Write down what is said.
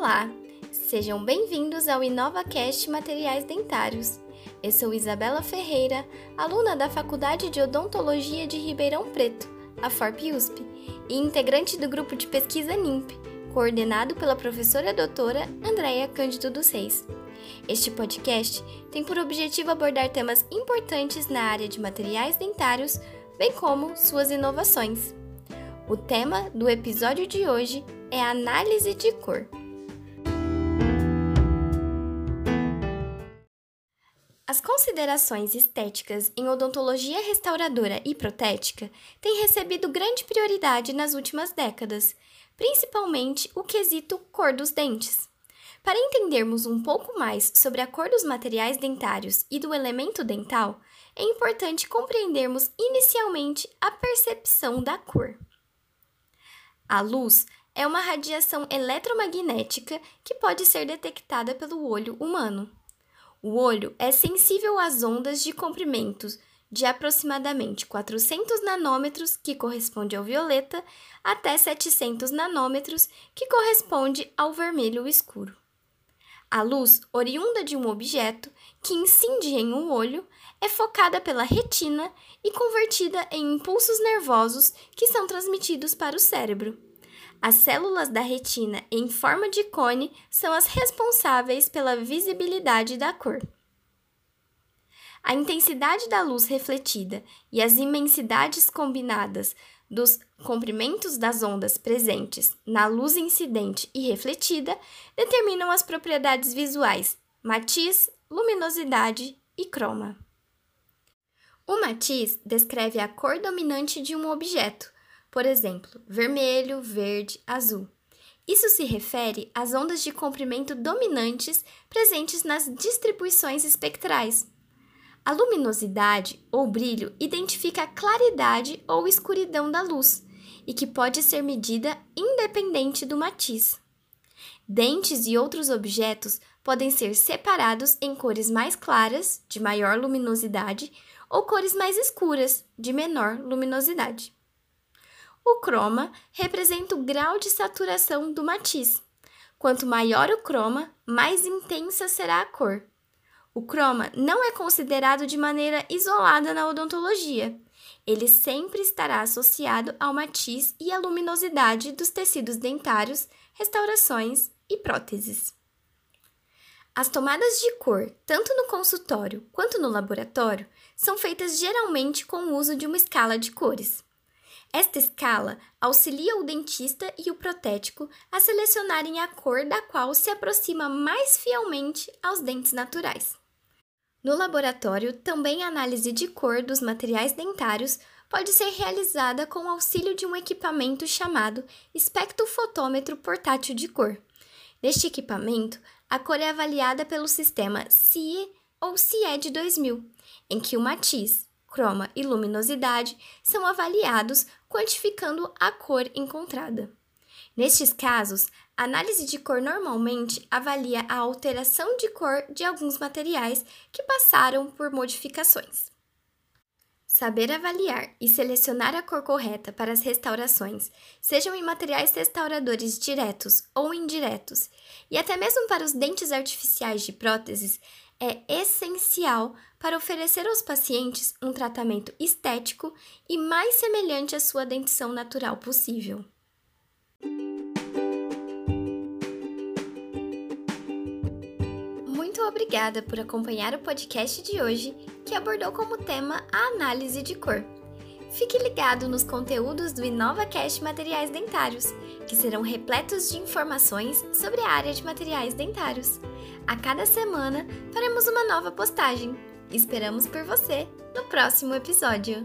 Olá, sejam bem-vindos ao InovaCast Materiais Dentários. Eu sou Isabela Ferreira, aluna da Faculdade de Odontologia de Ribeirão Preto, a FORP-USP, e integrante do grupo de pesquisa NIMP, coordenado pela professora doutora Andréia Cândido dos Reis. Este podcast tem por objetivo abordar temas importantes na área de materiais dentários, bem como suas inovações. O tema do episódio de hoje é análise de cor. As considerações estéticas em odontologia restauradora e protética têm recebido grande prioridade nas últimas décadas, principalmente o quesito cor dos dentes. Para entendermos um pouco mais sobre a cor dos materiais dentários e do elemento dental, é importante compreendermos inicialmente a percepção da cor. A luz é uma radiação eletromagnética que pode ser detectada pelo olho humano. O olho é sensível às ondas de comprimentos de aproximadamente 400 nanômetros, que corresponde ao violeta, até 700 nanômetros, que corresponde ao vermelho escuro. A luz, oriunda de um objeto que incide em um olho, é focada pela retina e convertida em impulsos nervosos que são transmitidos para o cérebro. As células da retina em forma de cone são as responsáveis pela visibilidade da cor. A intensidade da luz refletida e as imensidades combinadas dos comprimentos das ondas presentes na luz incidente e refletida determinam as propriedades visuais, matiz, luminosidade e croma. O matiz descreve a cor dominante de um objeto, por exemplo, vermelho, verde, azul. Isso se refere às ondas de comprimento dominantes presentes nas distribuições espectrais. A luminosidade ou brilho identifica a claridade ou escuridão da luz e que pode ser medida independente do matiz. Dentes e outros objetos podem ser separados em cores mais claras, de maior luminosidade, ou cores mais escuras, de menor luminosidade. O croma representa o grau de saturação do matiz. Quanto maior o croma, mais intensa será a cor. O croma não é considerado de maneira isolada na odontologia. Ele sempre estará associado ao matiz e à luminosidade dos tecidos dentários, restaurações e próteses. As tomadas de cor, tanto no consultório quanto no laboratório, são feitas geralmente com o uso de uma escala de cores. Esta escala auxilia o dentista e o protético a selecionarem a cor da qual se aproxima mais fielmente aos dentes naturais. No laboratório, também a análise de cor dos materiais dentários pode ser realizada com o auxílio de um equipamento chamado espectrofotômetro portátil de cor. Neste equipamento, a cor é avaliada pelo sistema CIE ou CIED 2000, em que o matiz, croma e luminosidade são avaliados quantificando a cor encontrada. Nestes casos, a análise de cor normalmente avalia a alteração de cor de alguns materiais que passaram por modificações. Saber avaliar e selecionar a cor correta para as restaurações, sejam em materiais restauradores diretos ou indiretos, e até mesmo para os dentes artificiais de próteses, é essencial para oferecer aos pacientes um tratamento estético e mais semelhante à sua dentição natural possível. Muito obrigada por acompanhar o podcast de hoje, que abordou como tema a análise de cor. Fique ligado nos conteúdos do InovaCast Materiais Dentários, que serão repletos de informações sobre a área de materiais dentários. A cada semana faremos uma nova postagem. Esperamos por você no próximo episódio.